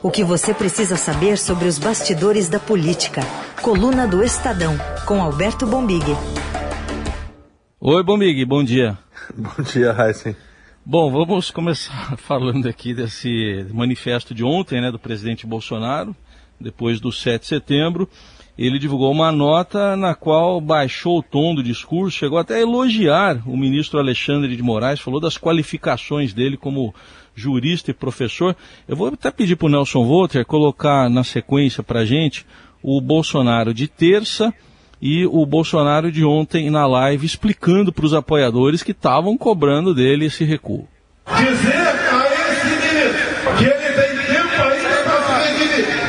O que você precisa saber sobre os bastidores da política. Coluna do Estadão, com Alberto Bombig. Oi, Bombig, bom dia. bom dia, Heisen. Bom, vamos começar falando aqui desse manifesto de ontem, né, do presidente Bolsonaro, depois do 7 de setembro. Ele divulgou uma nota na qual baixou o tom do discurso, chegou até a elogiar o ministro Alexandre de Moraes, falou das qualificações dele como jurista e professor. Eu vou até pedir para o Nelson Volter colocar na sequência para a gente o Bolsonaro de terça e o Bolsonaro de ontem na live explicando para os apoiadores que estavam cobrando dele esse recuo. Dizer a esse que ele tem tempo ainda para se redimir.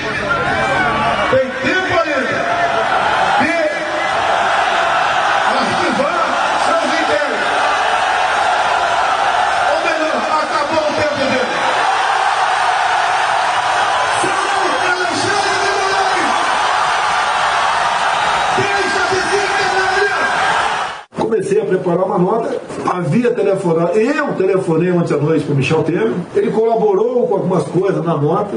Havia telefonado, eu telefonei ontem à noite para o Michel Temer, ele colaborou com algumas coisas na nota,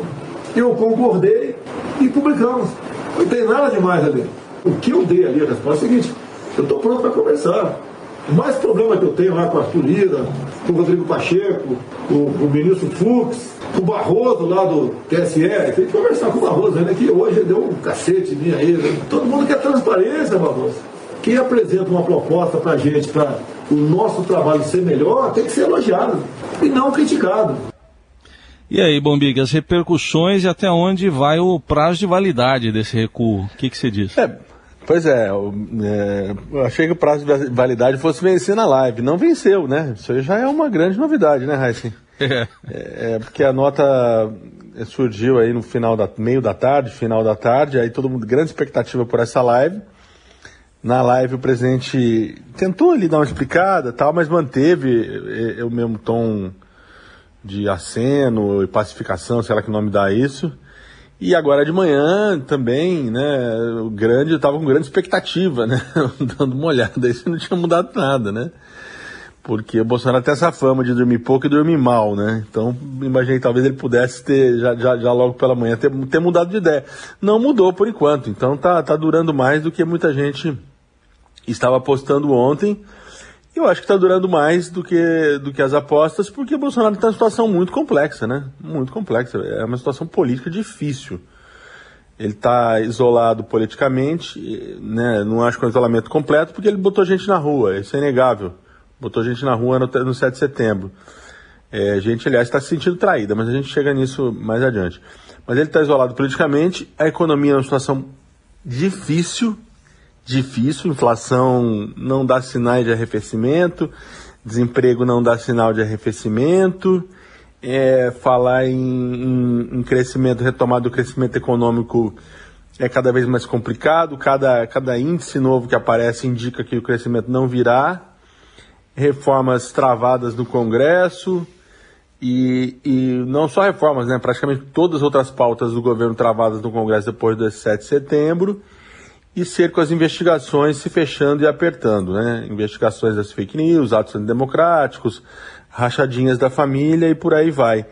eu concordei e publicamos. Não tem nada demais ali. O que eu dei ali a resposta é a seguinte, eu estou pronto para conversar. O mais problema que eu tenho lá com a Arthur Lira, com o Rodrigo Pacheco, com o ministro Fux, com o Barroso lá do TSE, tem que conversar com o Barroso, né, que hoje deu um cacete minha. Né? Todo mundo quer transparência, Barroso. Quem apresenta uma proposta para a gente, para o nosso trabalho ser melhor, tem que ser elogiado e não criticado. E aí, Bombig, as repercussões e até onde vai o prazo de validade desse recuo? O que, que você diz? É, pois é eu, é, eu achei que o prazo de validade fosse vencer na live. Não venceu, né? Isso aí já é uma grande novidade, né, Heisen? É. É, porque a nota surgiu aí no final da meio da tarde, final da tarde, aí todo mundo grande expectativa por essa live. Na live o presidente tentou ali dar uma explicada, tal, mas manteve é, o mesmo tom de aceno e pacificação, sei lá que nome dá isso. E agora de manhã também, né, o grande, eu tava com grande expectativa, né, dando uma olhada, isso não tinha mudado nada, né. Porque o Bolsonaro tem essa fama de dormir pouco e dormir mal, né? Então, imaginei que talvez ele pudesse ter, já, já, já logo pela manhã, ter, ter mudado de ideia. Não mudou por enquanto, então tá, tá durando mais do que muita gente estava apostando ontem. Eu acho que está durando mais do que, do que as apostas, porque o Bolsonaro está em uma situação muito complexa, né? Muito complexa. É uma situação política difícil. Ele está isolado politicamente, né? Não acho que é um isolamento completo, porque ele botou gente na rua, isso é inegável. Botou gente na rua no, no 7 de setembro. É, a gente, aliás, está se sentindo traída, mas a gente chega nisso mais adiante. Mas ele está isolado politicamente, a economia é uma situação difícil, difícil, inflação não dá sinais de arrefecimento, desemprego não dá sinal de arrefecimento, é, falar em, em, em, crescimento, retomada do crescimento econômico é cada vez mais complicado, cada, cada índice novo que aparece indica que o crescimento não virá, reformas travadas no Congresso, e, e não só reformas, né, praticamente todas as outras pautas do governo travadas no Congresso depois do 7 de setembro, e ser com as investigações se fechando e apertando, né? Investigações das fake news, atos antidemocráticos, rachadinhas da família e por aí vai.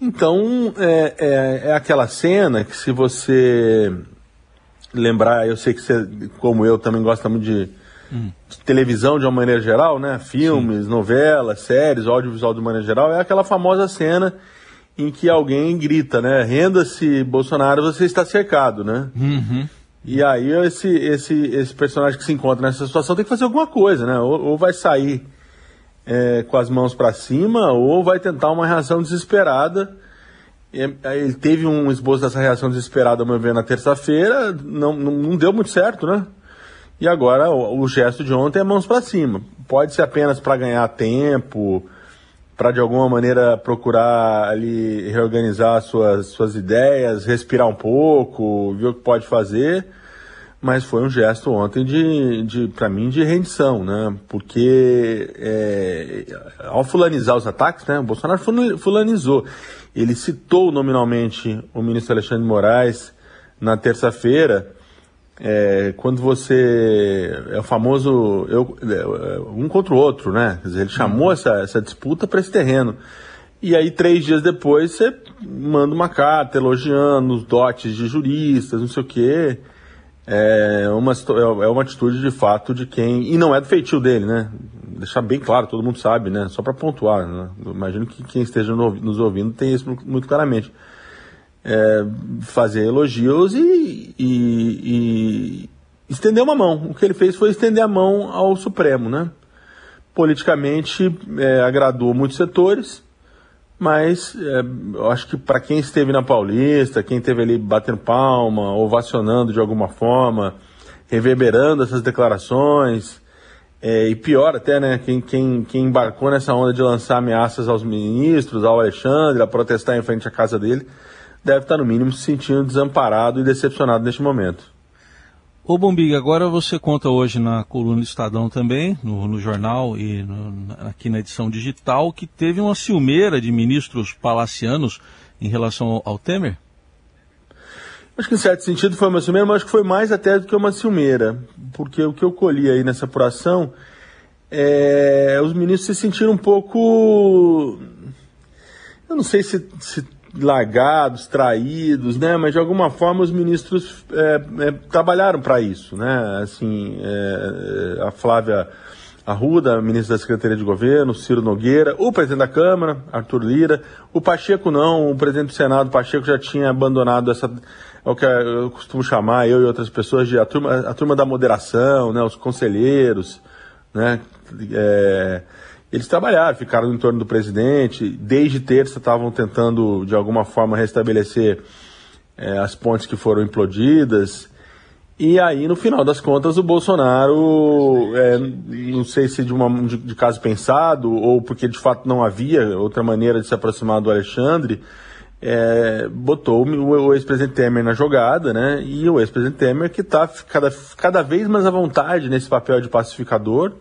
Então, é, é, é, aquela cena que se você lembrar, eu sei que você, como eu, também gosta muito de, hum. de televisão de uma maneira geral, né? Filmes, Sim. novelas, séries, audiovisual de uma maneira geral, é aquela famosa cena em que alguém grita, né? Renda-se, Bolsonaro, você está cercado, né? Uhum. E aí esse, esse, esse personagem que se encontra nessa situação tem que fazer alguma coisa, né? Ou, ou vai sair é, com as mãos para cima, ou vai tentar uma reação desesperada. Ele teve um esboço dessa reação desesperada, meu ver, na terça-feira, não, não, não, deu muito certo, né? E agora o, o gesto de ontem é mãos para cima. Pode ser apenas para ganhar tempo, para de alguma maneira procurar ali reorganizar suas, suas ideias, respirar um pouco, ver o que pode fazer mas foi um gesto ontem de, de para mim, de rendição, né? Porque é, ao fulanizar os ataques, né? O Bolsonaro fulanizou. Ele citou nominalmente o ministro Alexandre de Moraes na terça-feira, é, quando você é o famoso eu, é, um contra o outro, né? Quer dizer, ele chamou uhum. essa, essa disputa para esse terreno. E aí, três dias depois, você manda uma carta elogiando os dotes de juristas, não sei o quê. É uma, é uma atitude de fato de quem. E não é do feitio dele, né? Deixar bem claro, todo mundo sabe, né? Só para pontuar. Né? Imagino que quem esteja nos ouvindo tem isso muito claramente. É, fazer elogios e, e, e estender uma mão. O que ele fez foi estender a mão ao Supremo, né? Politicamente é, agradou muitos setores, mas é, eu acho que para quem esteve na Paulista, quem esteve ali batendo palma, ovacionando de alguma forma, reverberando essas declarações, é, e pior até, né, quem, quem, quem embarcou nessa onda de lançar ameaças aos ministros, ao Alexandre, a protestar em frente à casa dele, deve estar no mínimo se sentindo desamparado e decepcionado neste momento. Ô Bombig, agora você conta hoje na coluna do Estadão também, no, no jornal e no, aqui na edição digital, que teve uma ciumeira de ministros palacianos em relação ao, ao Temer? Acho que em certo sentido foi uma ciumeira, mas acho que foi mais até do que uma ciumeira, porque o que eu colhi aí nessa apuração é os ministros se sentiram um pouco. Eu não sei se, se largados, traídos, né? Mas de alguma forma os ministros é, é, trabalharam para isso, né? Assim, é, a Flávia Arruda, ministra da Secretaria de Governo, Ciro Nogueira, o presidente da Câmara, Arthur Lira, o Pacheco não, o presidente do Senado, Pacheco já tinha abandonado essa, é o que eu costumo chamar, eu e outras pessoas, de a turma, a turma da moderação, né? Os conselheiros, né? Eles trabalharam, ficaram em torno do presidente. Desde terça estavam tentando, de alguma forma, restabelecer é, as pontes que foram implodidas. E aí, no final das contas, o Bolsonaro, é, não sei se de, uma, de, de, caso pensado ou porque de fato não havia outra maneira de se aproximar do Alexandre, é, botou o, o ex-presidente Temer na jogada, né? E o ex-presidente Temer que está cada, cada vez mais à vontade nesse papel de pacificador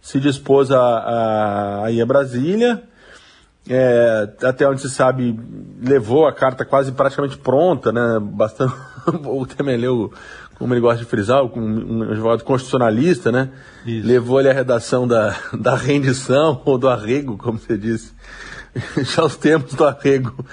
se dispôs a, a, a ir a Brasília. É, até onde se sabe, levou a carta quase praticamente pronta, né? Bastante. o Temer leu, como ele gosta de frisar, um, um advogado constitucionalista, né? Isso. Levou ali a redação da, da rendição ou do arrego, como você disse. Já os tempos do arrego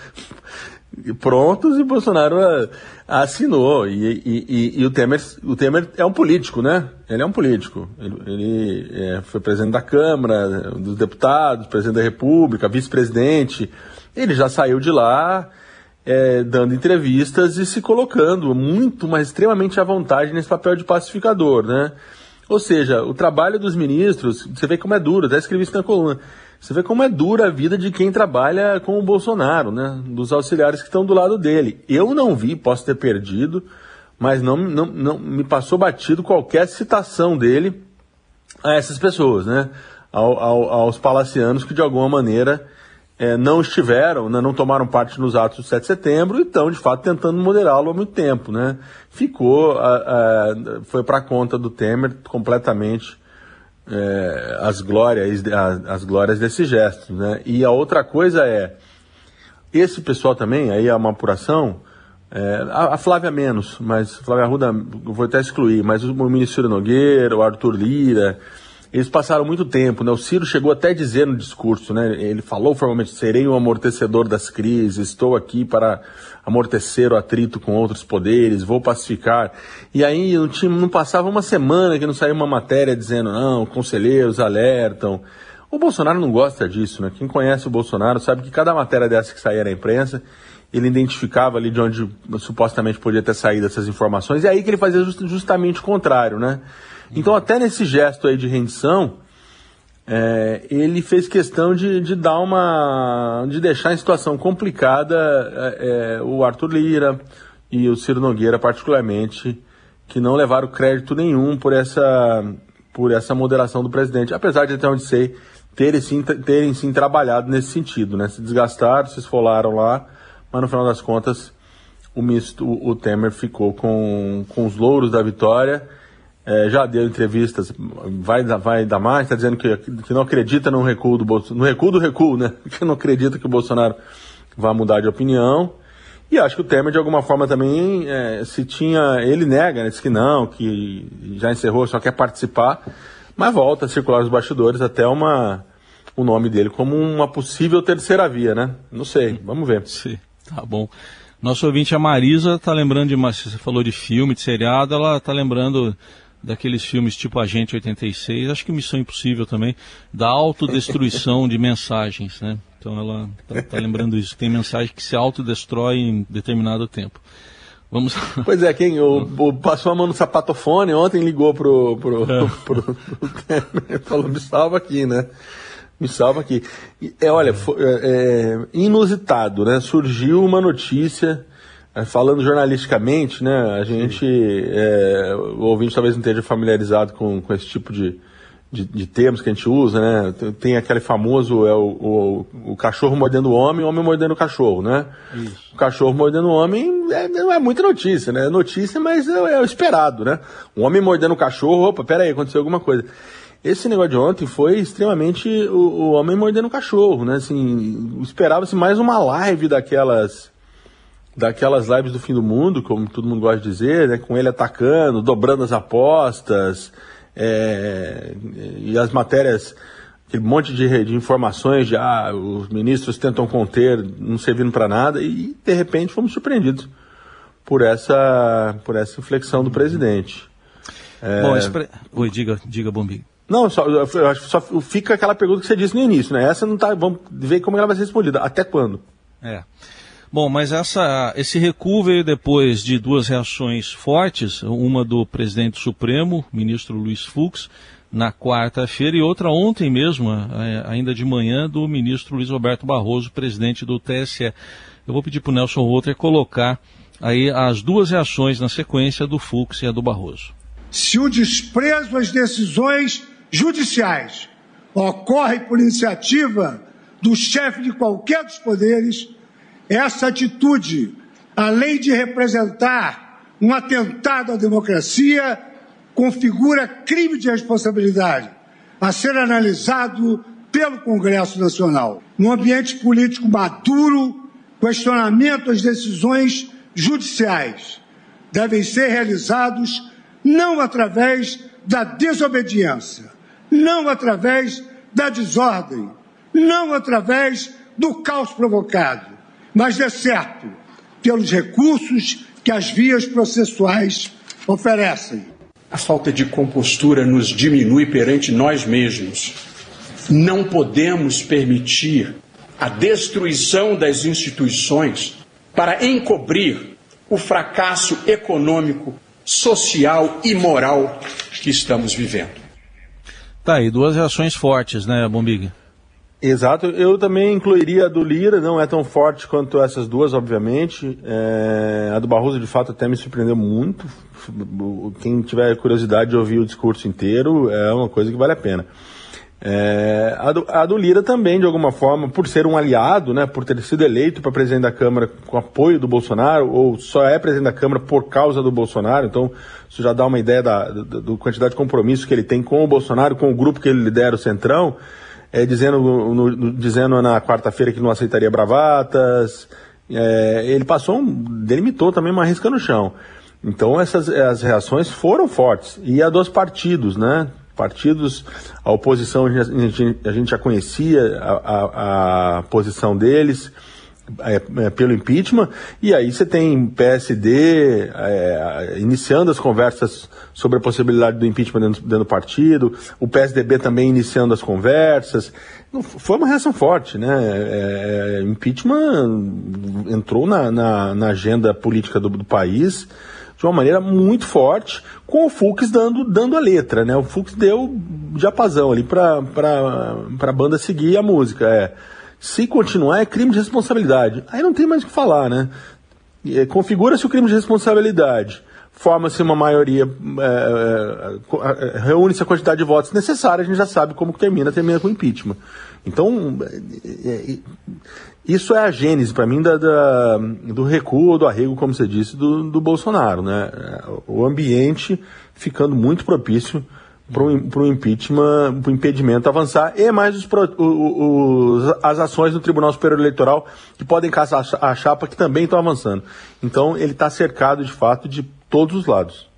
prontos e Bolsonaro ah, assinou. E, e, e, o, Temer, o Temer é um político, né? Ele é um político. Ele, ele é, foi presidente da Câmara, dos deputados, presidente da República, vice-presidente. Ele já saiu de lá é, dando entrevistas e se colocando muito, mas extremamente à vontade nesse papel de pacificador, né? Ou seja, o trabalho dos ministros, você vê como é duro, até escrevi isso na coluna você vê como é dura a vida de quem trabalha com o Bolsonaro, né? Dos auxiliares que estão do lado dele. Eu não vi, posso ter perdido, mas não, não, não me passou batido qualquer citação dele a essas pessoas, né? Ao, ao, aos palacianos que de alguma maneira é, não estiveram, né, não tomaram parte nos atos do 7 de setembro e estão, de fato, tentando moderá-lo há muito tempo. Né? Ficou, a, a, foi para conta do Temer completamente é, as glórias as, as, glórias desse gesto, né? E a outra coisa é esse pessoal também, aí é uma apuração, é, a, a, Flávia menos, mas Flávia Arruda vou até excluir, mas o, o ministro Nogueira, o Arthur Lira, eles passaram muito tempo, né? O Ciro chegou até a dizer no discurso, né? Ele falou formalmente: serei um amortecedor das crises, estou aqui para amortecer o atrito com outros poderes, vou pacificar. E aí não, passava uma semana que não saía uma matéria dizendo: não, conselheiros alertam. O Bolsonaro não gosta disso, né? Quem conhece o Bolsonaro sabe que cada matéria dessa que saía na imprensa, ele identificava ali de onde supostamente podia ter saído essas informações, e aí que ele fazia just, justamente o contrário, né? Então, até nesse gesto aí de rendição, é, ele fez questão de, de dar uma. de deixar em situação complicada é, é, o Arthur Lira e o Ciro Nogueira, particularmente, que não levaram crédito nenhum por essa, por essa moderação do presidente, apesar de até onde sei terem sim, terem sim trabalhado nesse sentido, né? Se desgastaram, se esfolaram lá, mas no final das contas o, misto, o Temer ficou com, com os louros da vitória é, já deu entrevistas, vai, vai dar mais, está dizendo que, que não acredita no recuo do Bolsonaro, no recuo do recuo, né? Que não acredita que o Bolsonaro vai mudar de opinião. E acho que o Temer, de alguma forma, também, é, se tinha. Ele nega, né, diz que não, que já encerrou, só quer participar, mas volta a circular os bastidores até uma, o nome dele como uma possível terceira via, né? Não sei, vamos ver. Sim. Tá bom. Nosso ouvinte, a Marisa, tá lembrando de, você falou de filme, de seriado, ela tá lembrando daqueles filmes tipo Agente 86, acho que Missão Impossível também, da autodestruição de mensagens, né? Então ela tá, tá lembrando isso, tem mensagem que se autodestrói em determinado tempo. Vamos... Pois é, quem o, o, passou a mão no sapatofone ontem ligou pro, pro, é. pro, pro, pro falou me salva aqui, né? Me salva aqui. É, olha, foi, é, é, inusitado, né? Surgiu uma notícia, é, falando jornalisticamente, né? A gente, é, o ouvinte talvez não esteja familiarizado com, com esse tipo de, de, de, termos que a gente usa, né? Tem aquele famoso, é o, o, o cachorro mordendo o homem, o homem mordendo o cachorro, né? Isso. O cachorro mordendo o homem é, não é muita notícia, né? É notícia, mas é, é o esperado, né? O homem mordendo o cachorro, opa, peraí, aconteceu alguma coisa. Esse negócio de ontem foi extremamente o, o homem mordendo o cachorro, né? Assim, esperava-se mais uma live daquelas daquelas lives do fim do mundo, como todo mundo gosta de dizer, né? Com ele atacando, dobrando as apostas, é, e as matérias, aquele monte de, de informações de ah, os ministros tentam conter, não servindo para nada, e de repente fomos surpreendidos por essa, por essa inflexão do presidente. É... Bom, expre... Oi, diga, diga, Bombi. Não, só, eu acho só fica aquela pergunta que você disse no início, né? Essa não tá. Vamos ver como ela vai ser respondida. Até quando? É. Bom, mas essa, esse recuo veio depois de duas reações fortes, uma do presidente Supremo, ministro Luiz Fux, na quarta-feira, e outra ontem mesmo, ainda de manhã, do ministro Luiz Roberto Barroso, presidente do TSE. Eu vou pedir para o Nelson Walter colocar aí as duas reações na sequência do Fux e a do Barroso. Se o desprezo às decisões judiciais ocorre por iniciativa do chefe de qualquer dos poderes, essa atitude, além de representar um atentado à democracia, configura crime de responsabilidade a ser analisado pelo Congresso Nacional. Num ambiente político maduro, questionamento às decisões judiciais devem ser realizados não através da desobediência, não através da desordem, não através do caos provocado, mas de certo pelos recursos que as vias processuais oferecem. A falta de compostura nos diminui perante nós mesmos. Não podemos permitir a destruição das instituições para encobrir o fracasso econômico, social e moral que estamos vivendo. Tá aí, duas reações fortes, né, Bombig? Exato, eu também incluiria a do Lira, não é tão forte quanto essas duas, obviamente. É, a do Barroso, de fato, até me surpreendeu muito. Quem tiver curiosidade de ouvir o discurso inteiro, é uma coisa que vale a pena. É, a, do, a, do, Lira também, de alguma forma, por ser um aliado, né, por ter sido eleito para presidente da Câmara com apoio do Bolsonaro, ou só é presidente da Câmara por causa do Bolsonaro, então isso já dá uma ideia da, da, da quantidade de compromisso que ele tem com o Bolsonaro, com o grupo que ele lidera, o Centrão, é, dizendo, no, no, dizendo na quarta-feira que não aceitaria bravatas, é, ele passou, um, delimitou também uma risca no chão. Então essas as reações foram fortes. E a dos partidos, né? partidos, a oposição, a gente, a gente já conhecia a, a, a posição deles é, é, pelo impeachment, e aí você tem PSD é, iniciando as conversas sobre a possibilidade do impeachment dentro, dentro, do partido, o PSDB também iniciando as conversas. Foi uma reação forte, né? É, é, impeachment entrou na, na, na agenda política do, do país de uma maneira muito forte, com o Fux dando, dando a letra, né? O Fux deu japazão ali para a banda seguir a música. É, se continuar, é crime de responsabilidade. Aí não tem mais o que falar, né? É, Configura-se o crime de responsabilidade forma-se uma maioria, é, é, reúne-se a quantidade de votos necessária, a gente já sabe como termina, termina com impeachment. Então, é, é isso é a gênese, para mim, da, da, do recuo, do arrego, como você disse, do, do Bolsonaro. Né? O ambiente ficando muito propício para o impeachment, para o impedimento avançar, e mais os, os, as ações do Tribunal Superior Eleitoral que podem caçar a chapa que também estão avançando. Então ele está cercado de fato de todos os lados.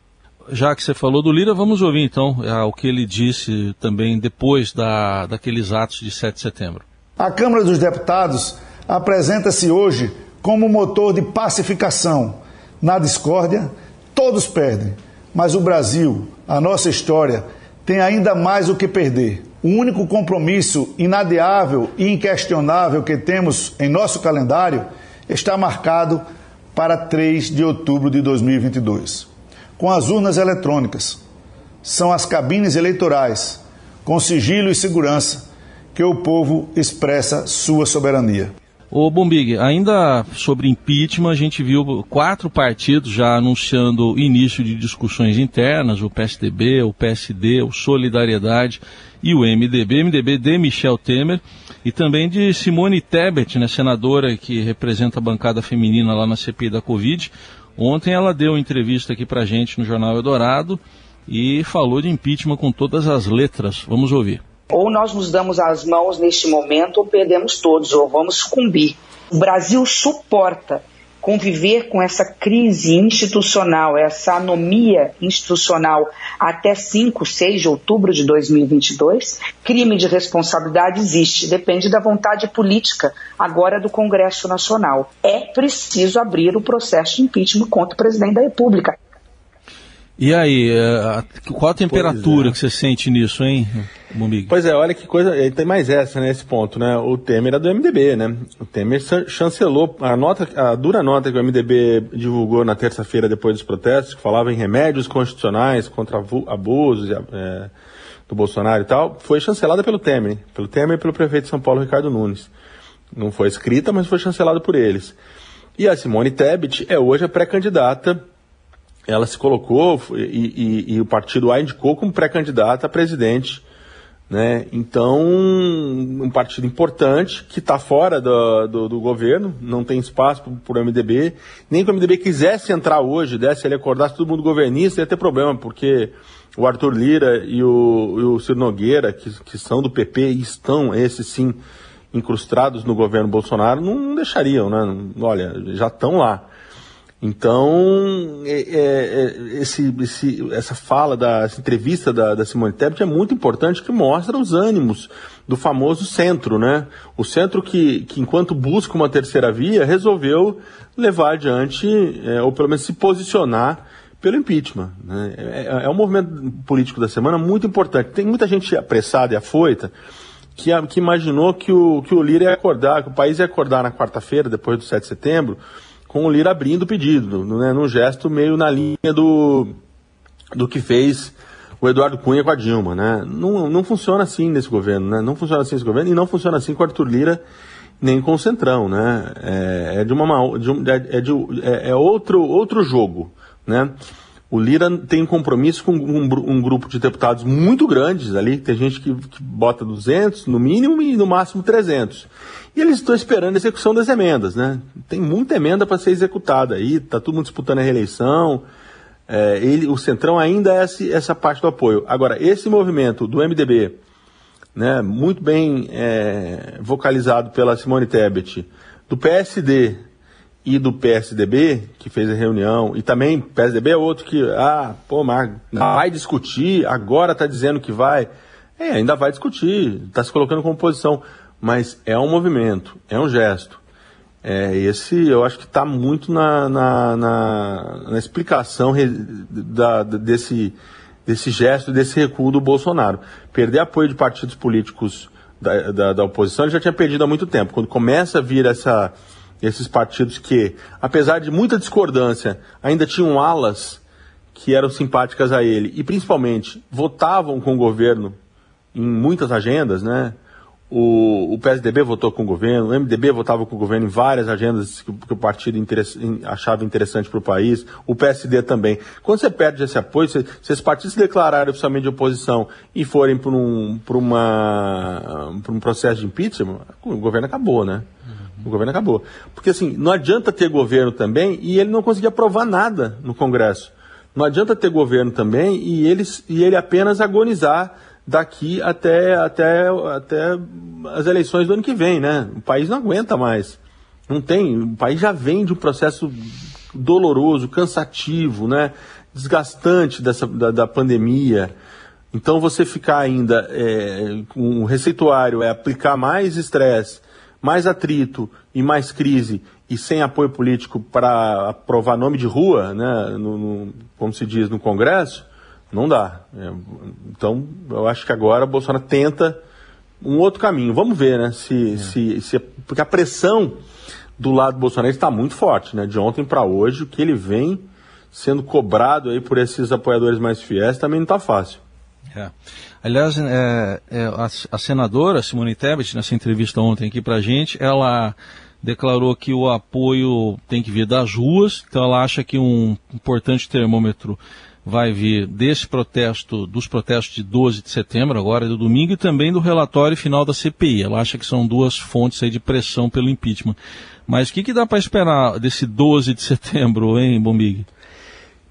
Já que você falou do Lira, vamos ouvir então é, o que ele disse também depois da, daqueles atos de 7 de setembro. A Câmara dos Deputados apresenta-se hoje como motor de pacificação. Na discórdia, todos perdem, mas o Brasil, a nossa história, tem ainda mais o que perder. O único compromisso inadiável e inquestionável que temos em nosso calendário está marcado para 3 de outubro de 2022, com as urnas eletrônicas. São as cabines eleitorais, com sigilo e segurança, que o povo expressa sua soberania. Ô Bombig, ainda sobre impeachment, a gente viu quatro partidos já anunciando início de discussões internas, o PSDB, o PSD, o Solidariedade e o MDB, MDB de Michel Temer e também de Simone Tebet, né, senadora que representa a bancada feminina lá na CPI da Covid. Ontem ela deu entrevista aqui pra gente no Jornal Eldorado e falou de impeachment com todas as letras. Vamos ouvir. Ou nós nos damos as mãos neste momento ou perdemos todos, ou vamos sucumbir. O Brasil suporta conviver com essa crise institucional, essa anomia institucional até 5, 6 de outubro de 2022? Crime de responsabilidade existe, depende da vontade política agora do Congresso Nacional. É preciso abrir o processo de impeachment contra o presidente da República. E aí, é, qual a temperatura é. que você sente nisso, hein, Bombig? Pois é, olha que coisa, tem mais essa nesse né, ponto, né? O Temer é do MDB, né? O Temer chancelou a nota, a dura nota que o MDB divulgou na terça-feira depois dos protestos, que falava em remédios constitucionais contra abusos é, do Bolsonaro e tal, foi chancelada pelo Temer, pelo Temer e pelo prefeito de São Paulo, Ricardo Nunes. Não foi escrita, mas foi chancelada por eles. E a Simone Tebet é hoje a pré-candidata ela se colocou e, e, e o partido a indicou como pré-candidata a presidente. Né? Então, um partido importante que está fora do, do, do, governo, não tem espaço para o MDB. Nem que o MDB quisesse entrar hoje, desse ele acordasse todo mundo governista, ia ter problema, porque o Arthur Lira e o, e o Ciro Nogueira, que, que são do PP e estão, esses sim, incrustados no governo Bolsonaro, não, não deixariam, né? Olha, já estão lá. Então, é, é, é, esse, esse, essa fala, da, essa entrevista da, da Simone Tebet é muito importante, que mostra os ânimos do famoso centro, né? O centro que, que enquanto busca uma terceira via, resolveu levar adiante, é, ou pelo menos se posicionar pelo impeachment. Né? É, é, é um movimento político da semana muito importante. Tem muita gente apressada e afoita que, que imaginou que o, que o Lira ia acordar, que o país ia acordar na quarta-feira, depois do 7 de setembro, com o Lira abrindo o pedido, né, num gesto meio na linha do, do que fez o Eduardo Cunha com a Dilma. Né? Não, não funciona assim nesse governo, né? não funciona assim nesse governo e não funciona assim com o Arthur Lira nem com o Centrão. Né? É, é de uma de um, é, de, é, é, outro, outro jogo. Né? O Lira tem compromisso com um, um, grupo de deputados muito grandes ali, tem gente que, que bota 200 no mínimo e no máximo 300. E eles estão esperando a execução das emendas, né? Tem muita emenda para ser executada aí, está todo mundo disputando a reeleição. É, ele, o Centrão ainda é essa, essa parte do apoio. Agora, esse movimento do MDB, né, muito bem é, vocalizado pela Simone Tebet, do PSD e do PSDB, que fez a reunião, e também PSDB é outro que, ah, pô, mas vai discutir, agora está dizendo que vai. É, ainda vai discutir, está se colocando como posição mas é um movimento, é um gesto. É, esse eu acho que está muito na, na, na, na explicação da, desse, desse gesto, desse recuo do Bolsonaro. Perder apoio de partidos políticos da, da, da, oposição ele já tinha perdido há muito tempo. Quando começa a vir essa, esses partidos que, apesar de muita discordância, ainda tinham alas que eram simpáticas a ele e principalmente votavam com o governo em muitas agendas, né? O, o, PSDB votou com o governo, o MDB votava com o governo em várias agendas que, que o partido achava interessante para o país, o PSD também. Quando você perde esse apoio, se, se esses partidos se declararem oficialmente de oposição e forem para um, um processo de impeachment, o governo acabou, né? O governo acabou. Porque assim, não adianta ter governo também e ele não conseguir aprovar nada no Congresso. Não adianta ter governo também e, eles, e ele apenas agonizar daqui até, até, até as eleições do ano que vem, né? O país não aguenta mais. Não tem, o país já vem de um processo doloroso, cansativo, né? Desgastante dessa, da, da pandemia. Então você ficar ainda é, com o receituário é aplicar mais estresse, mais atrito e mais crise e sem apoio político para aprovar nome de rua, né, no, no, como se diz no Congresso, não dá. É, então, eu acho que agora Bolsonaro tenta um outro caminho. Vamos ver, né? Se, é. se, se, porque a pressão do lado bolsonaro está muito forte, né? De ontem para hoje, o que ele vem sendo cobrado aí por esses apoiadores mais fiéis também não está fácil. É. Aliás, é, é, a, a, senadora Simone Tebet, nessa entrevista ontem aqui para a gente, ela declarou que o apoio tem que vir das ruas, então ela acha que um importante termômetro vai vir desse protesto, dos protestos de 12 de setembro, agora do domingo, e também do relatório final da CPI. Ela acha que são duas fontes aí de pressão pelo impeachment. Mas o que, que dá para esperar desse 12 de setembro, hein, Bombig?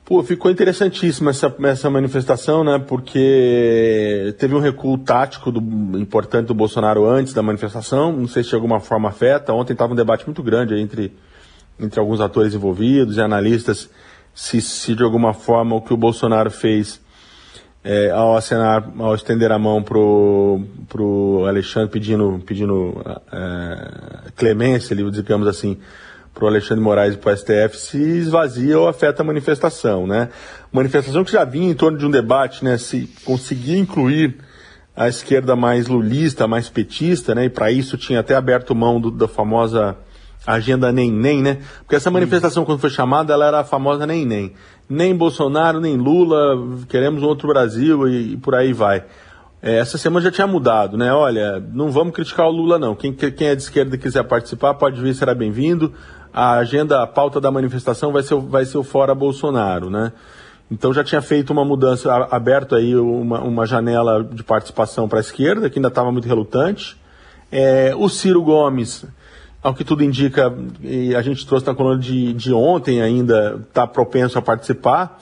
Pô, ficou interessantíssima essa, essa manifestação, né? Porque teve um recuo tático do, importante do Bolsonaro antes da manifestação. Não sei se de alguma forma afeta. Ontem estava um debate muito grande entre, entre alguns atores envolvidos e analistas se, se de alguma forma o que o Bolsonaro fez é, ao acenar, ao estender a mão pro, pro Alexandre pedindo, pedindo é, clemência, digamos assim, pro Alexandre Moraes e pro STF, se esvazia ou afeta a manifestação, né? Manifestação que já vinha em torno de um debate, né? Se conseguir incluir a esquerda mais lulista, mais petista, né? E para isso tinha até aberto mão do, da famosa agenda nem nem, né? Porque essa manifestação quando foi chamada, ela era a famosa nem nem. Nem Bolsonaro, nem Lula, queremos um outro Brasil e, e por aí vai. É, essa semana já tinha mudado, né? Olha, não vamos criticar o Lula não. Quem, quem é de esquerda e quiser participar, pode vir, será bem-vindo. A agenda, a pauta da manifestação vai ser, vai ser o fora Bolsonaro, né? Então já tinha feito uma mudança, aberto aí uma, uma janela de participação para a esquerda, que ainda estava muito relutante. É, o Ciro Gomes ao que tudo indica, e a gente trouxe na coluna de, de ontem ainda, está propenso a participar.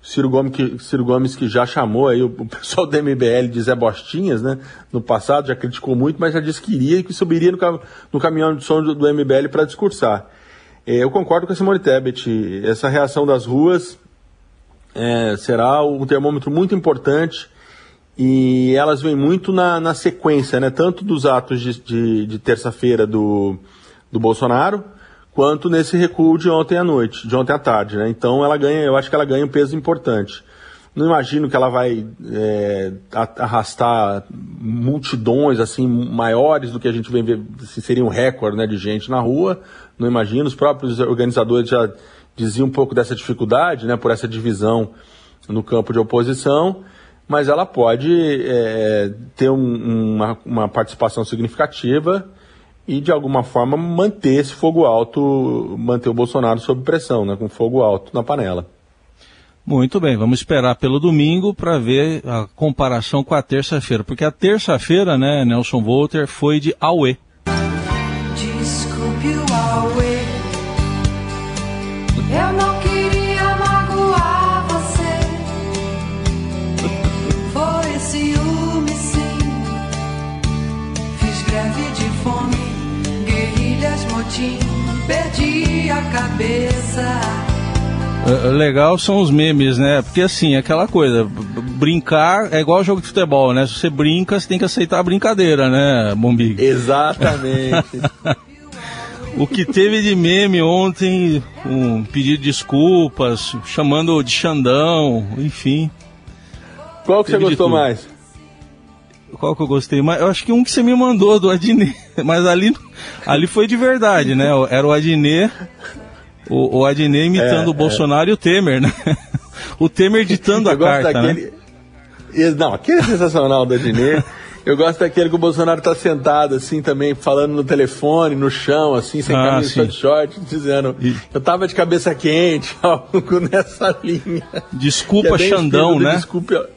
Ciro Gomes, que, Ciro Gomes que já chamou aí o, pessoal do MBL de Zé Bostinhas, né? No passado já criticou muito, mas já disse que iria e que subiria no, no caminhão de som do, do MBL para discursar. É, eu concordo com a Simone Tebet. Essa reação das ruas é, será um termômetro muito importante e elas vêm muito na, na sequência, né? Tanto dos atos de, de, de terça-feira do do Bolsonaro, quanto nesse recuo de ontem à noite, de ontem à tarde. Né? Então ela ganha, eu acho que ela ganha um peso importante. Não imagino que ela vai é, arrastar multidões assim maiores do que a gente vem ver, assim, seria um recorde né, de gente na rua. Não imagino. Os próprios organizadores já diziam um pouco dessa dificuldade, né, por essa divisão no campo de oposição. Mas ela pode é, ter um, uma, uma participação significativa e de alguma forma manter esse fogo alto, manter o Bolsonaro sob pressão, né, com fogo alto na panela. Muito bem, vamos esperar pelo domingo para ver a comparação com a terça-feira, porque a terça-feira, né, Nelson Volter foi de Aue. Cabeça. É, é, legal são os memes, né? Porque assim, aquela coisa, brincar é igual jogo de futebol, né? Se você brinca, você tem que aceitar a brincadeira, né, Bombig? Exatamente. o que teve de meme ontem, um pedido de desculpas, chamando de Xandão, enfim. Qual que você gostou mais? Qual que eu gostei mais? Eu acho que um que você me mandou do Adnet, mas ali, ali foi de verdade, né? Era o Adnet, o, o Adnet imitando é, o Bolsonaro é. e o Temer, né? O Temer ditando a carta, né? daquele... né? Não, aquele é sensacional do Adnet. Eu gosto daquele que o Bolsonaro tá sentado, assim, também, falando no telefone, no chão, assim, sem ah, camisa de short, dizendo, e... eu tava de cabeça quente, algo nessa linha. Desculpa, é Xandão, né? Desculpa,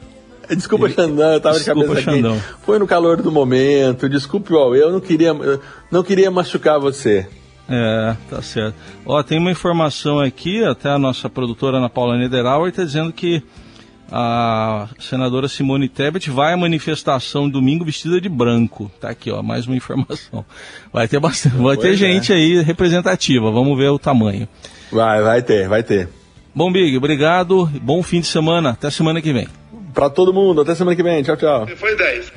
Desculpa, Xandão, eu tava desculpa, de cabeça Xandão. Foi no calor do momento. Desculpe, ó, eu não queria, não queria machucar você. É, tá certo. Ó, tem uma informação aqui, até a nossa produtora Ana Paula Niederauer está dizendo que a senadora Simone Tebet vai à manifestação domingo vestida de branco. Tá aqui, ó, mais uma informação. Vai ter bastante, vai ter é. gente aí representativa. Vamos ver o tamanho. Vai, vai ter, vai ter. Bom, Big, obrigado. Bom fim de semana. Até semana que vem para todo mundo. Até semana que vem. Tchau, tchau. Foi 10.